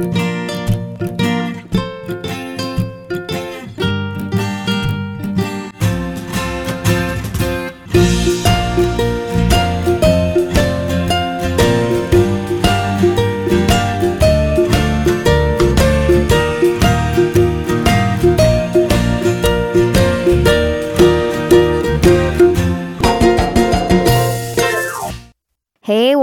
嘿，我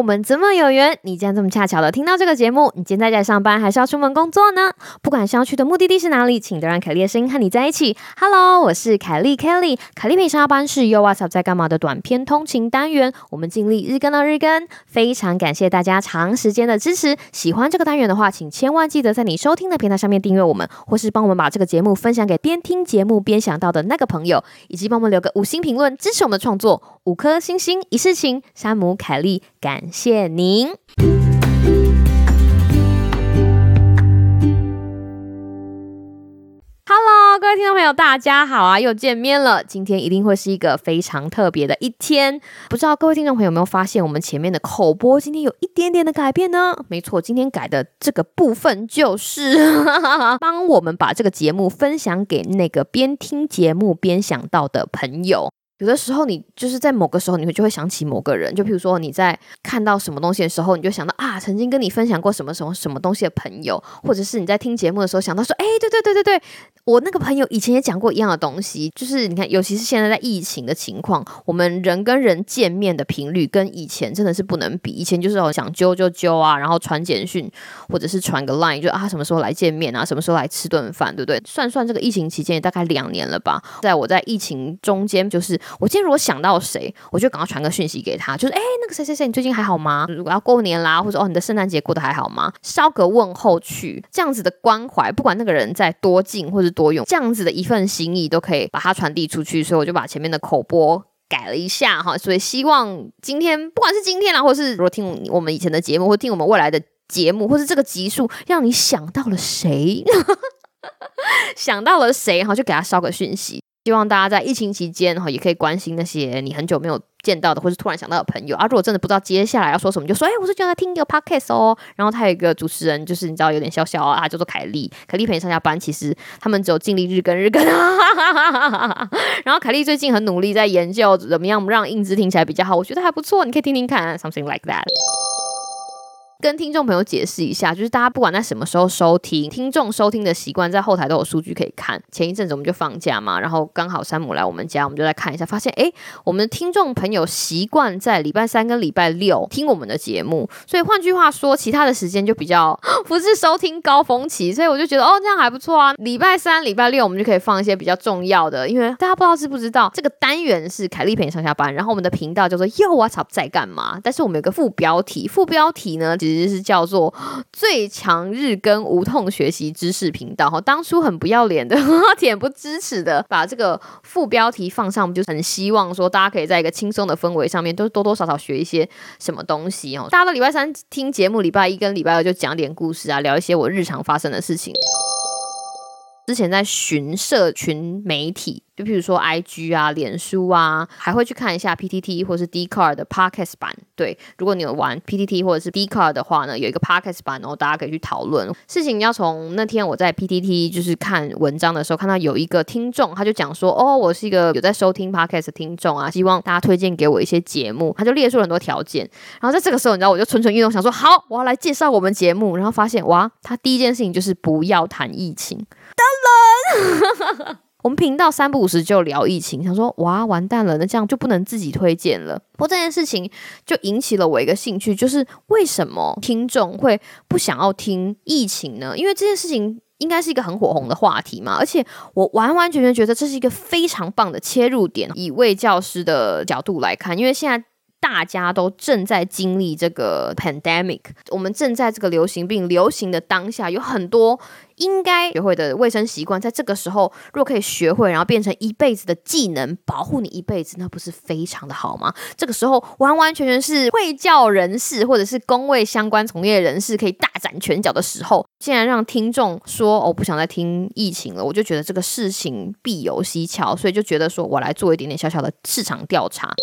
们这么有缘，你竟然这么恰巧的听到这个节目。你今天在家上班，还是要出门工作呢？不管是要去的目的地是哪里，请都让凯莉的声音和你在一起。Hello，我是凯莉 Kelly。凯莉陪上班是 Yo What's Up 在干嘛的短篇通勤单元。我们尽力日更到日更，非常感谢大家长时间的支持。喜欢这个单元的话，请千万记得在你收听的平台上面订阅我们，或是帮我们把这个节目分享给边听节目边想到的那个朋友，以及帮我们留个五星评论支持我们的创作。五颗星星一世情，山姆凯莉。感谢您，Hello，各位听众朋友，大家好啊，又见面了。今天一定会是一个非常特别的一天。不知道各位听众朋友有没有发现，我们前面的口播今天有一点点的改变呢？没错，今天改的这个部分就是 帮我们把这个节目分享给那个边听节目边想到的朋友。有的时候，你就是在某个时候，你会就会想起某个人，就譬如说你在看到什么东西的时候，你就想到啊，曾经跟你分享过什么什么什么东西的朋友，或者是你在听节目的时候想到说，哎，对对对对对，我那个朋友以前也讲过一样的东西。就是你看，尤其是现在在疫情的情况，我们人跟人见面的频率跟以前真的是不能比。以前就是想揪就揪啊，然后传简讯或者是传个 line，就啊什么时候来见面啊，什么时候来吃顿饭，对不对？算算这个疫情期间也大概两年了吧，在我在疫情中间就是。我今天如果想到谁，我就赶快传个讯息给他，就是哎，那个谁谁谁，你最近还好吗？如果要过年啦，或者哦，你的圣诞节过得还好吗？捎个问候去，这样子的关怀，不管那个人在多近或是多远，这样子的一份心意都可以把它传递出去。所以我就把前面的口播改了一下哈，所以希望今天不管是今天啦，或是如果听我们以前的节目，或听我们未来的节目，或是这个集数，让你想到了谁，想到了谁哈，就给他捎个讯息。希望大家在疫情期间哈，也可以关心那些你很久没有见到的，或是突然想到的朋友啊。如果真的不知道接下来要说什么，就说：“哎，我最近在听一个 podcast 哦。”然后他有一个主持人，就是你知道有点小小啊，叫做凯莉。凯莉陪你上下班，其实他们只有尽力日更日更啊。然后凯莉最近很努力在研究怎么样让音质听起来比较好，我觉得还不错，你可以听听看，something like that。跟听众朋友解释一下，就是大家不管在什么时候收听，听众收听的习惯在后台都有数据可以看。前一阵子我们就放假嘛，然后刚好山姆来我们家，我们就来看一下，发现诶，我们的听众朋友习惯在礼拜三跟礼拜六听我们的节目，所以换句话说，其他的时间就比较 不是收听高峰期，所以我就觉得哦，这样还不错啊。礼拜三、礼拜六我们就可以放一些比较重要的，因为大家不知道知不知道，这个单元是凯莉陪你上下班，然后我们的频道叫做又 What's Up 在干嘛，但是我们有个副标题，副标题呢。其实是叫做最强日更无痛学习知识频道哈，当初很不要脸的，恬不知耻的把这个副标题放上，我们就很希望说大家可以在一个轻松的氛围上面，都多多少少学一些什么东西哦。大家都礼拜三听节目，礼拜一跟礼拜二就讲点故事啊，聊一些我日常发生的事情。之前在寻社群媒体。就譬如说，IG 啊、脸书啊，还会去看一下 PTT 或是 Dcard 的 Podcast 版。对，如果你有玩 PTT 或者是 Dcard 的话呢，有一个 Podcast 版，然后大家可以去讨论事情。要从那天我在 PTT 就是看文章的时候，看到有一个听众，他就讲说：“哦，我是一个有在收听 Podcast 的听众啊，希望大家推荐给我一些节目。”他就列出了很多条件。然后在这个时候，你知道，我就蠢蠢欲动，想说：“好，我要来介绍我们节目。”然后发现，哇，他第一件事情就是不要谈疫情。当然。我们频道三不五时就聊疫情，想说哇完蛋了，那这样就不能自己推荐了。不过这件事情就引起了我一个兴趣，就是为什么听众会不想要听疫情呢？因为这件事情应该是一个很火红的话题嘛，而且我完完全全觉得这是一个非常棒的切入点。以卫教师的角度来看，因为现在。大家都正在经历这个 pandemic，我们正在这个流行病流行的当下，有很多应该学会的卫生习惯，在这个时候若可以学会，然后变成一辈子的技能，保护你一辈子，那不是非常的好吗？这个时候完完全全是会教人士或者是公卫相关从业人士可以大展拳脚的时候。竟然让听众说我不想再听疫情了，我就觉得这个事情必有蹊跷，所以就觉得说我来做一点点小小的市场调查。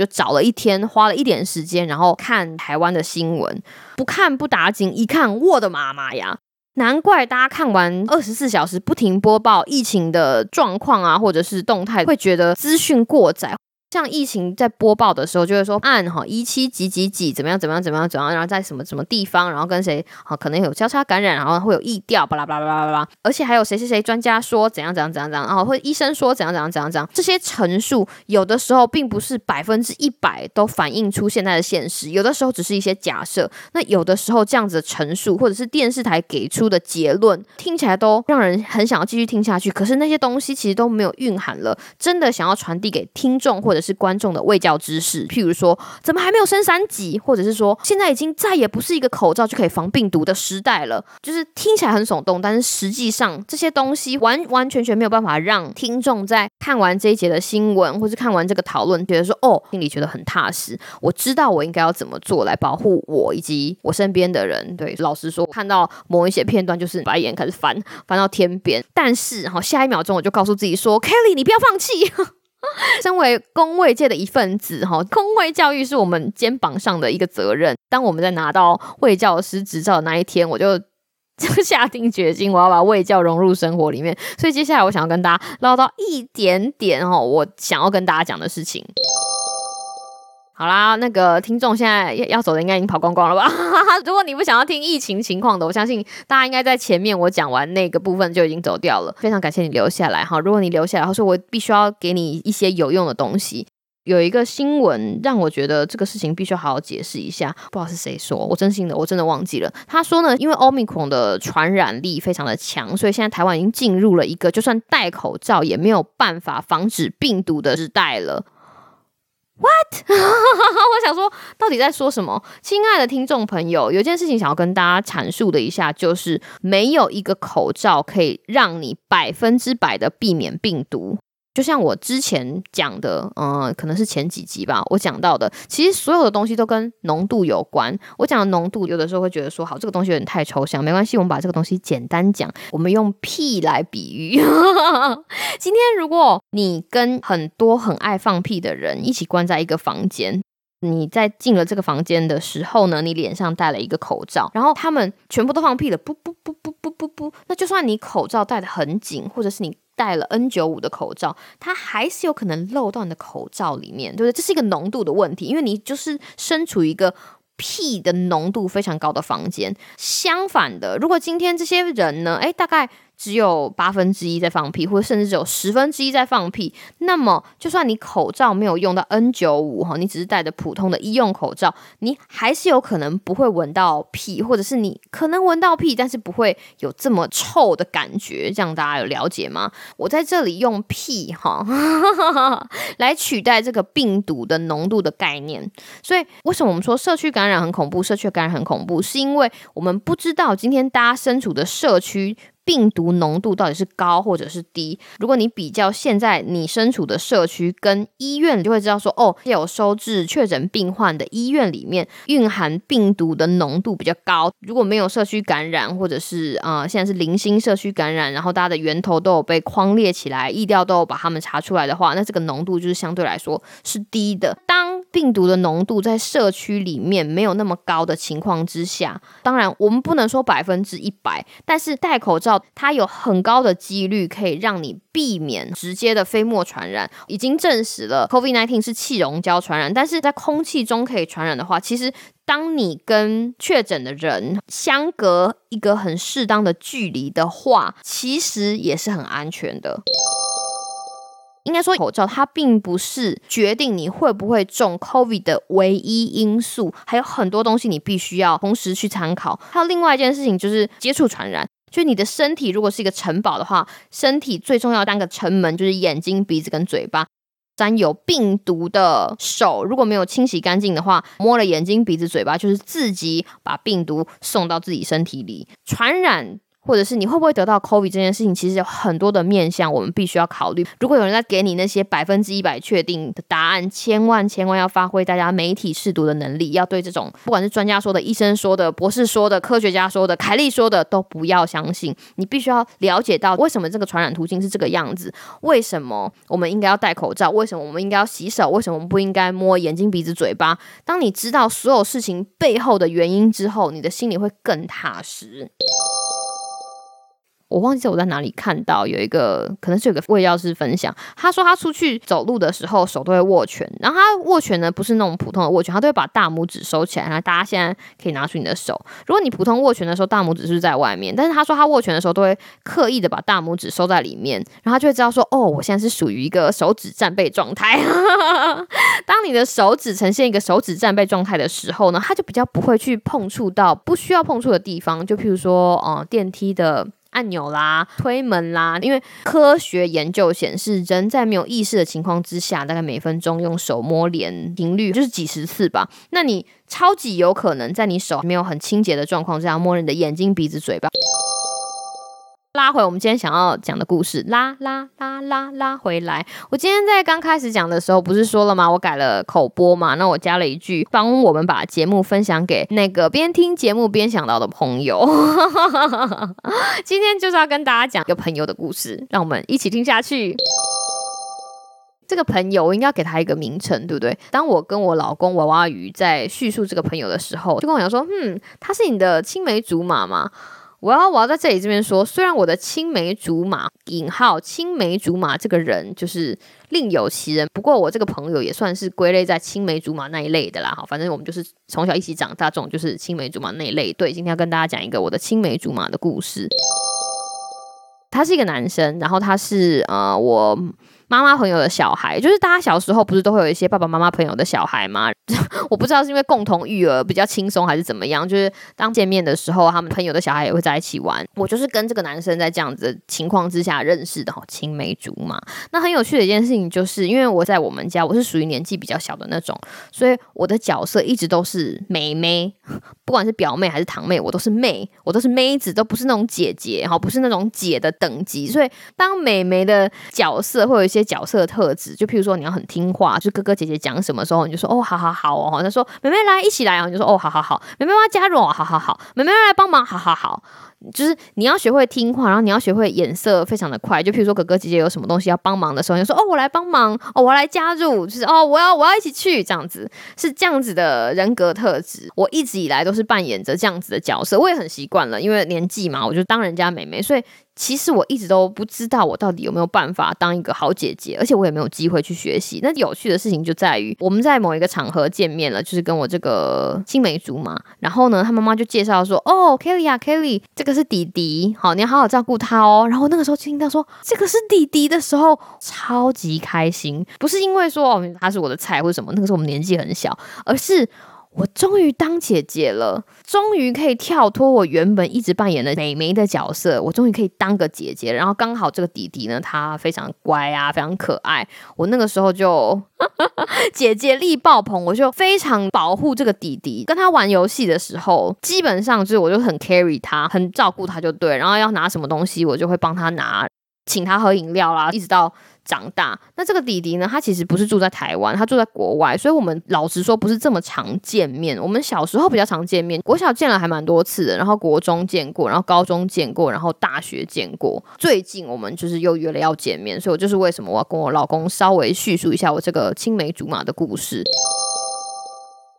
就找了一天，花了一点时间，然后看台湾的新闻，不看不打紧，一看，我的妈妈呀！难怪大家看完二十四小时不停播报疫情的状况啊，或者是动态，会觉得资讯过载。像疫情在播报的时候，就会说按哈一期几几几怎么样怎么样怎么样怎么样，然后在什么什么地方，然后跟谁好可能有交叉感染，然后会有疫调，巴拉巴拉巴拉巴拉，而且还有谁谁谁专家说怎样怎样怎样怎样，然后或医生说怎样怎样怎样怎样，这些陈述有的时候并不是百分之一百都反映出现在的现实，有的时候只是一些假设。那有的时候这样子的陈述或者是电视台给出的结论，听起来都让人很想要继续听下去。可是那些东西其实都没有蕴含了真的想要传递给听众或者。是观众的未教知识，譬如说，怎么还没有升三级，或者是说，现在已经再也不是一个口罩就可以防病毒的时代了。就是听起来很耸动，但是实际上这些东西完完全全没有办法让听众在看完这一节的新闻，或是看完这个讨论，觉得说，哦，心里觉得很踏实。我知道我应该要怎么做来保护我以及我身边的人。对，老实说，看到某一些片段，就是把眼开始翻，翻到天边。但是，哈，下一秒钟我就告诉自己说，Kelly，你不要放弃。身为工卫界的一份子，哈，公卫教育是我们肩膀上的一个责任。当我们在拿到卫教师执照的那一天，我就就 下定决心，我要把卫教融入生活里面。所以接下来，我想要跟大家唠叨一点点，哈，我想要跟大家讲的事情。好啦，那个听众现在要要走的应该已经跑光光了吧？如果你不想要听疫情情况的，我相信大家应该在前面我讲完那个部分就已经走掉了。非常感谢你留下来哈！如果你留下来，或是我必须要给你一些有用的东西。有一个新闻让我觉得这个事情必须好好解释一下，不知道是谁说，我真心的我真的忘记了。他说呢，因为 Omicron 的传染力非常的强，所以现在台湾已经进入了一个就算戴口罩也没有办法防止病毒的时代了。What？我想说，到底在说什么？亲爱的听众朋友，有件事情想要跟大家阐述的一下，就是没有一个口罩可以让你百分之百的避免病毒。就像我之前讲的，嗯、可能是前几集吧，我讲到的，其实所有的东西都跟浓度有关。我讲的浓度，有的时候会觉得说，好，这个东西有点太抽象，没关系，我们把这个东西简单讲，我们用屁来比喻。今天如果你跟很多很爱放屁的人一起关在一个房间，你在进了这个房间的时候呢，你脸上戴了一个口罩，然后他们全部都放屁了，不不不不不不不，那就算你口罩戴得很紧，或者是你。戴了 N 九五的口罩，它还是有可能漏到你的口罩里面，对不对？这是一个浓度的问题，因为你就是身处一个 P 的浓度非常高的房间。相反的，如果今天这些人呢，诶，大概。只有八分之一在放屁，或者甚至只有十分之一在放屁，那么就算你口罩没有用到 N95 哈，你只是戴着普通的医用口罩，你还是有可能不会闻到屁，或者是你可能闻到屁，但是不会有这么臭的感觉。这样大家有了解吗？我在这里用屁哈 来取代这个病毒的浓度的概念。所以为什么我们说社区感染很恐怖？社区感染很恐怖，是因为我们不知道今天大家身处的社区。病毒浓度到底是高或者是低？如果你比较现在你身处的社区跟医院，就会知道说，哦，有收治确诊病患的医院里面蕴含病毒的浓度比较高。如果没有社区感染，或者是啊、现在是零星社区感染，然后大家的源头都有被框列起来，疫调都有把他们查出来的话，那这个浓度就是相对来说是低的。当病毒的浓度在社区里面没有那么高的情况之下，当然我们不能说百分之一百，但是戴口罩。它有很高的几率可以让你避免直接的飞沫传染，已经证实了 COVID-19 是气溶胶传染，但是在空气中可以传染的话，其实当你跟确诊的人相隔一个很适当的距离的话，其实也是很安全的。应该说，口罩它并不是决定你会不会中 COVID 的唯一因素，还有很多东西你必须要同时去参考。还有另外一件事情就是接触传染。就你的身体如果是一个城堡的话，身体最重要当个城门就是眼睛、鼻子跟嘴巴。沾有病毒的手如果没有清洗干净的话，摸了眼睛、鼻子、嘴巴，就是自己把病毒送到自己身体里。传染或者是你会不会得到 COVID 这件事情，其实有很多的面向，我们必须要考虑。如果有人在给你那些百分之一百确定的答案，千万千万要发挥大家媒体试读的能力，要对这种不管是专家说的、医生说的、博士说的、科学家说的、凯利说的，都不要相信。你必须要了解到为什么这个传染途径是这个样子，为什么我们应该要戴口罩，为什么我们应该要洗手，为什么我们不应该摸眼睛、鼻子、嘴巴。当你知道所有事情背后的原因之后，你的心里会更踏实。我忘记我在哪里看到有一个，可能是有个卫药师分享，他说他出去走路的时候手都会握拳，然后他握拳呢不是那种普通的握拳，他都会把大拇指收起来。然后大家现在可以拿出你的手，如果你普通握拳的时候大拇指是在外面，但是他说他握拳的时候都会刻意的把大拇指收在里面，然后他就会知道说，哦，我现在是属于一个手指战备状态。当你的手指呈现一个手指战备状态的时候呢，他就比较不会去碰触到不需要碰触的地方，就譬如说，哦、呃，电梯的。按钮啦，推门啦，因为科学研究显示，人在没有意识的情况之下，大概每分钟用手摸脸频率就是几十次吧。那你超级有可能在你手没有很清洁的状况之下，摸你的眼睛、鼻子、嘴巴。拉回我们今天想要讲的故事，拉拉拉拉拉回来。我今天在刚开始讲的时候，不是说了吗？我改了口播嘛，那我加了一句，帮我们把节目分享给那个边听节目边想到的朋友。今天就是要跟大家讲一个朋友的故事，让我们一起听下去。这个朋友，我应该给他一个名称，对不对？当我跟我老公娃娃鱼在叙述这个朋友的时候，就跟我讲说，嗯，他是你的青梅竹马吗？我要我要在这里这边说，虽然我的青梅竹马引号青梅竹马这个人就是另有其人，不过我这个朋友也算是归类在青梅竹马那一类的啦。哈，反正我们就是从小一起长大，这种就是青梅竹马那一类。对，今天要跟大家讲一个我的青梅竹马的故事。他是一个男生，然后他是呃我。妈妈朋友的小孩，就是大家小时候不是都会有一些爸爸妈妈朋友的小孩吗？我不知道是因为共同育儿比较轻松还是怎么样，就是当见面的时候，他们朋友的小孩也会在一起玩。我就是跟这个男生在这样子的情况之下认识的，哈，青梅竹马。那很有趣的一件事情就是，因为我在我们家，我是属于年纪比较小的那种，所以我的角色一直都是妹妹，不管是表妹还是堂妹，我都是妹，我都是妹子，都不是那种姐姐，哈，不是那种姐的等级。所以当妹妹的角色会有一些。角色特质，就譬如说你要很听话，就哥哥姐姐讲什么时候你就说哦，好好好哦。他说妹妹来一起来啊，你就说哦，好好好。妹妹要加入，好好好。妹妹要来帮忙，好好好。就是你要学会听话，然后你要学会眼色非常的快。就譬如说哥哥姐姐有什么东西要帮忙的时候，你说哦，我来帮忙哦，我来加入，就是哦，我要我要一起去这样子，是这样子的人格特质。我一直以来都是扮演着这样子的角色，我也很习惯了，因为年纪嘛，我就当人家妹妹，所以。其实我一直都不知道我到底有没有办法当一个好姐姐，而且我也没有机会去学习。那有趣的事情就在于，我们在某一个场合见面了，就是跟我这个青梅竹马。然后呢，他妈妈就介绍说：“哦，Kelly 啊，Kelly，这个这是弟弟，好，你要好好照顾他哦。”然后那个时候听到说这个是弟弟的时候，超级开心。不是因为说哦他是我的菜或者什么，那个时候我们年纪很小，而是。我终于当姐姐了，终于可以跳脱我原本一直扮演的妹妹的角色，我终于可以当个姐姐。然后刚好这个弟弟呢，他非常乖啊，非常可爱。我那个时候就 姐姐力爆棚，我就非常保护这个弟弟。跟他玩游戏的时候，基本上就是我就很 carry 他，很照顾他就对。然后要拿什么东西，我就会帮他拿，请他喝饮料啦，一直到。长大，那这个弟弟呢？他其实不是住在台湾，他住在国外，所以我们老实说不是这么常见面。我们小时候比较常见面，国小见了还蛮多次的，然后国中见过，然后高中见过，然后大学见过。最近我们就是又约了要见面，所以我就是为什么我要跟我老公稍微叙述一下我这个青梅竹马的故事。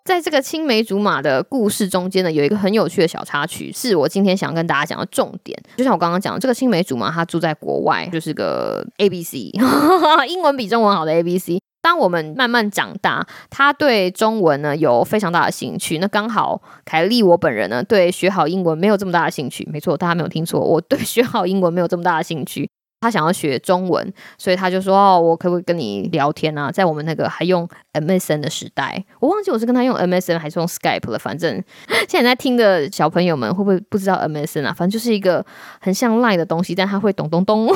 在这个青梅竹马的故事中间呢，有一个很有趣的小插曲，是我今天想要跟大家讲的重点。就像我刚刚讲的，这个青梅竹马他住在国外，就是个 A B C，英文比中文好的 A B C。当我们慢慢长大，他对中文呢有非常大的兴趣。那刚好凯莉我本人呢对学好英文没有这么大的兴趣。没错，大家没有听错，我对学好英文没有这么大的兴趣。他想要学中文，所以他就说：“哦，我可不可以跟你聊天啊？”在我们那个还用 MSN 的时代，我忘记我是跟他用 MSN 还是用 Skype 了。反正 现在听的小朋友们会不会不知道 MSN 啊？反正就是一个很像 lie 的东西，但他会咚咚咚。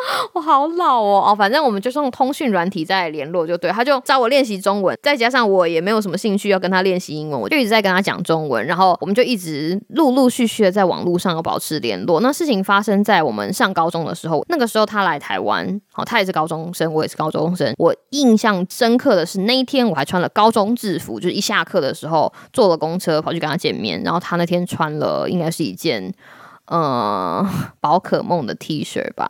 我好老哦哦，反正我们就是用通讯软体在联络，就对。他就找我练习中文，再加上我也没有什么兴趣要跟他练习英文，我就一直在跟他讲中文。然后我们就一直陆陆续续的在网络上有保持联络。那事情发生在我们上高中的时候，那个时候他来台湾，好，他也是高中生，我也是高中生。我印象深刻的是那一天我还穿了高中制服，就是一下课的时候坐了公车跑去跟他见面，然后他那天穿了应该是一件呃宝可梦的 T 恤吧。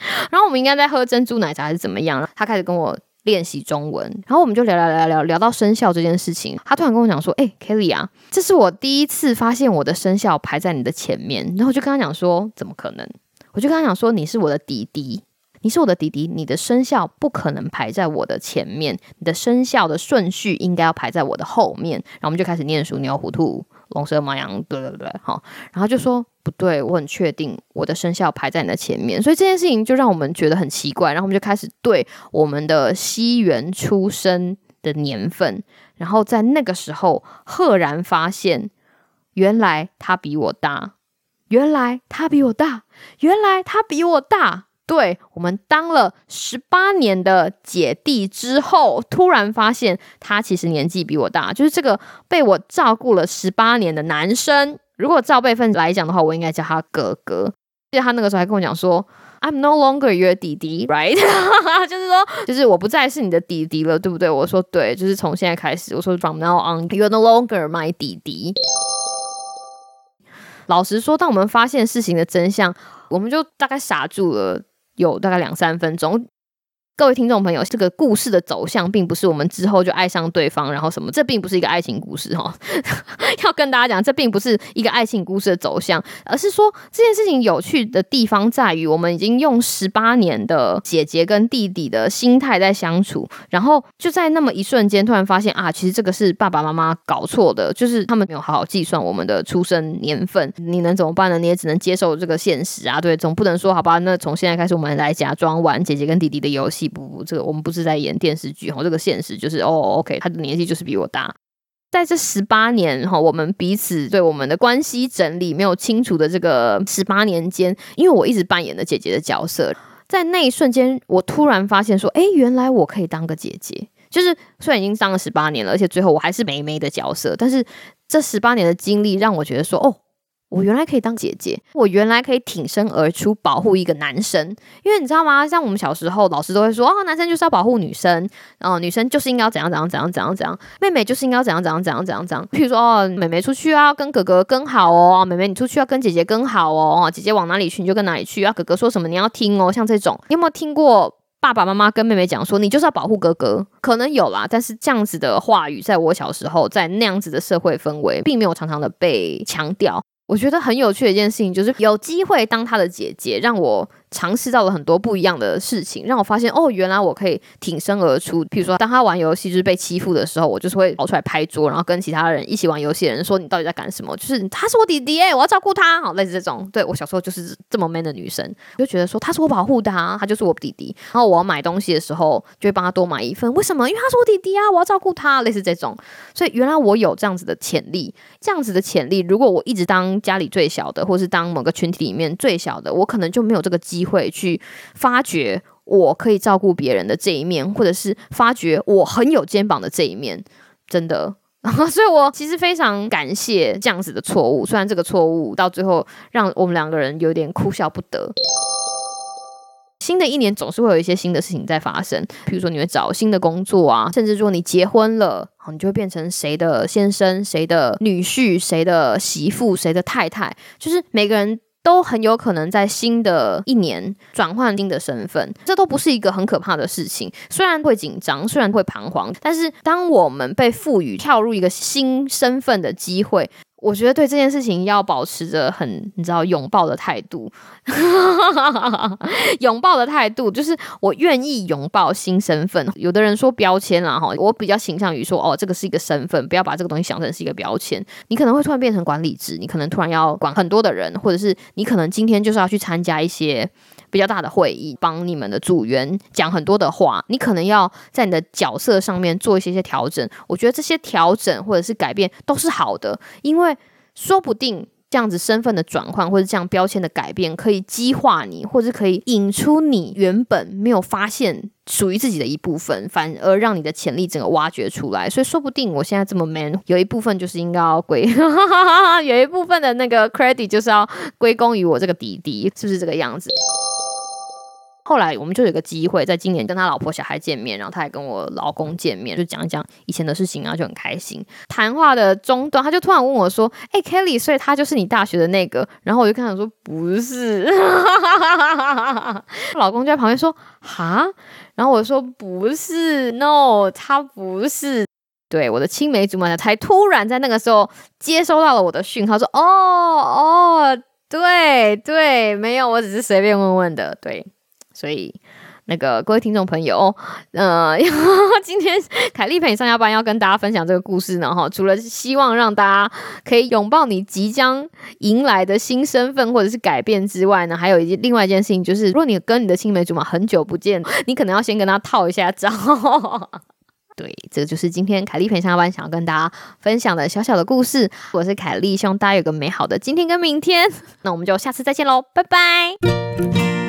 然后我们应该在喝珍珠奶茶还是怎么样？他开始跟我练习中文，然后我们就聊聊聊聊聊到生肖这件事情。他突然跟我讲说：“哎，Kelly 啊，这是我第一次发现我的生肖排在你的前面。”然后我就跟他讲说：“怎么可能？”我就跟他讲说：“你是我的弟弟，你是我的弟弟，你的生肖不可能排在我的前面，你的生肖的顺序应该要排在我的后面。”然后我们就开始念书，牛糊涂。龙蛇马羊，对对对，好，然后就说不对，我很确定我的生肖排在你的前面，所以这件事情就让我们觉得很奇怪，然后我们就开始对我们的西元出生的年份，然后在那个时候赫然发现，原来他比我大，原来他比我大，原来他比我大。对，我们当了十八年的姐弟之后，突然发现他其实年纪比我大，就是这个被我照顾了十八年的男生。如果照辈分来讲的话，我应该叫他哥哥。记得他那个时候还跟我讲说：“I'm no longer your 弟弟，right？” 就是说，就是我不再是你的弟弟了，对不对？我说对，就是从现在开始，我说 “From now on, you're no longer my 弟弟。”老实说，当我们发现事情的真相，我们就大概傻住了。有大概两三分钟。各位听众朋友，这个故事的走向并不是我们之后就爱上对方，然后什么，这并不是一个爱情故事哈。要跟大家讲，这并不是一个爱情故事的走向，而是说这件事情有趣的地方在于，我们已经用十八年的姐姐跟弟弟的心态在相处，然后就在那么一瞬间，突然发现啊，其实这个是爸爸妈妈搞错的，就是他们没有好好计算我们的出生年份。你能怎么办呢？你也只能接受这个现实啊，对，总不能说好吧，那从现在开始我们来假装玩姐姐跟弟弟的游戏。不不，这个我们不是在演电视剧哈，这个现实就是哦，OK，他的年纪就是比我大，在这十八年哈，我们彼此对我们的关系整理没有清楚的这个十八年间，因为我一直扮演的姐姐的角色，在那一瞬间，我突然发现说，哎，原来我可以当个姐姐，就是虽然已经当了十八年了，而且最后我还是妹妹的角色，但是这十八年的经历让我觉得说，哦。我原来可以当姐姐，我原来可以挺身而出保护一个男生，因为你知道吗？像我们小时候，老师都会说，哦，男生就是要保护女生，然后女生就是应该要怎样怎样怎样怎样怎样，妹妹就是应该要怎样怎样怎样怎样怎样。譬如说，哦，妹妹出去啊，跟哥哥跟好哦，妹妹你出去要跟姐姐跟好哦，姐姐往哪里去你就跟哪里去啊，哥哥说什么你要听哦。像这种，你有没有听过爸爸妈妈跟妹妹讲说，你就是要保护哥哥？可能有啦，但是这样子的话语，在我小时候，在那样子的社会氛围，并没有常常的被强调。我觉得很有趣的一件事情，就是有机会当他的姐姐，让我。尝试到了很多不一样的事情，让我发现哦，原来我可以挺身而出。譬如说，当他玩游戏就是被欺负的时候，我就是会跑出来拍桌，然后跟其他人一起玩游戏的人说：“你到底在干什么？”就是他是我弟弟哎，我要照顾他。好，类似这种。对，我小时候就是这么 man 的女生，就觉得说他是我保护的啊，他就是我弟弟。然后我要买东西的时候，就会帮他多买一份。为什么？因为他是我弟弟啊，我要照顾他。类似这种。所以原来我有这样子的潜力，这样子的潜力，如果我一直当家里最小的，或是当某个群体里面最小的，我可能就没有这个机机会去发掘我可以照顾别人的这一面，或者是发掘我很有肩膀的这一面，真的。所以我其实非常感谢这样子的错误，虽然这个错误到最后让我们两个人有点哭笑不得。新的一年总是会有一些新的事情在发生，比如说你会找新的工作啊，甚至说你结婚了，你就会变成谁的先生、谁的女婿、谁的媳妇、谁的太太，就是每个人。都很有可能在新的一年转换新的身份，这都不是一个很可怕的事情。虽然会紧张，虽然会彷徨，但是当我们被赋予跳入一个新身份的机会。我觉得对这件事情要保持着很你知道拥抱的态度，拥抱的态度就是我愿意拥抱新身份。有的人说标签啦哈，我比较倾向于说哦，这个是一个身份，不要把这个东西想成是一个标签。你可能会突然变成管理职，你可能突然要管很多的人，或者是你可能今天就是要去参加一些。比较大的会议，帮你们的组员讲很多的话，你可能要在你的角色上面做一些些调整。我觉得这些调整或者是改变都是好的，因为说不定这样子身份的转换，或者这样标签的改变，可以激化你，或者可以引出你原本没有发现属于自己的一部分，反而让你的潜力整个挖掘出来。所以说不定我现在这么 man，有一部分就是应该要归，有一部分的那个 credit 就是要 归功于我这个弟弟，是不是这个样子？后来我们就有个机会，在今年跟他老婆小孩见面，然后他也跟我老公见面，就讲一讲以前的事情，然后就很开心。谈话的中段，他就突然问我说：“哎，Kelly，所以他就是你大学的那个？”然后我就跟他说：“不是。”老公就在旁边说：“哈？”然后我说：“不是，no，他不是。”对，我的青梅竹马才突然在那个时候接收到了我的讯号，说：“哦哦，对对，没有，我只是随便问问的。”对。所以，那个各位听众朋友，呃，今天凯丽陪你上下班要跟大家分享这个故事呢，哈，除了希望让大家可以拥抱你即将迎来的新身份或者是改变之外呢，还有一另外一件事情，就是如果你跟你的青梅竹马很久不见，你可能要先跟他套一下招。对，这就是今天凯丽陪上下班想要跟大家分享的小小的故事。我是凯丽，希望大家有个美好的今天跟明天。那我们就下次再见喽，拜拜。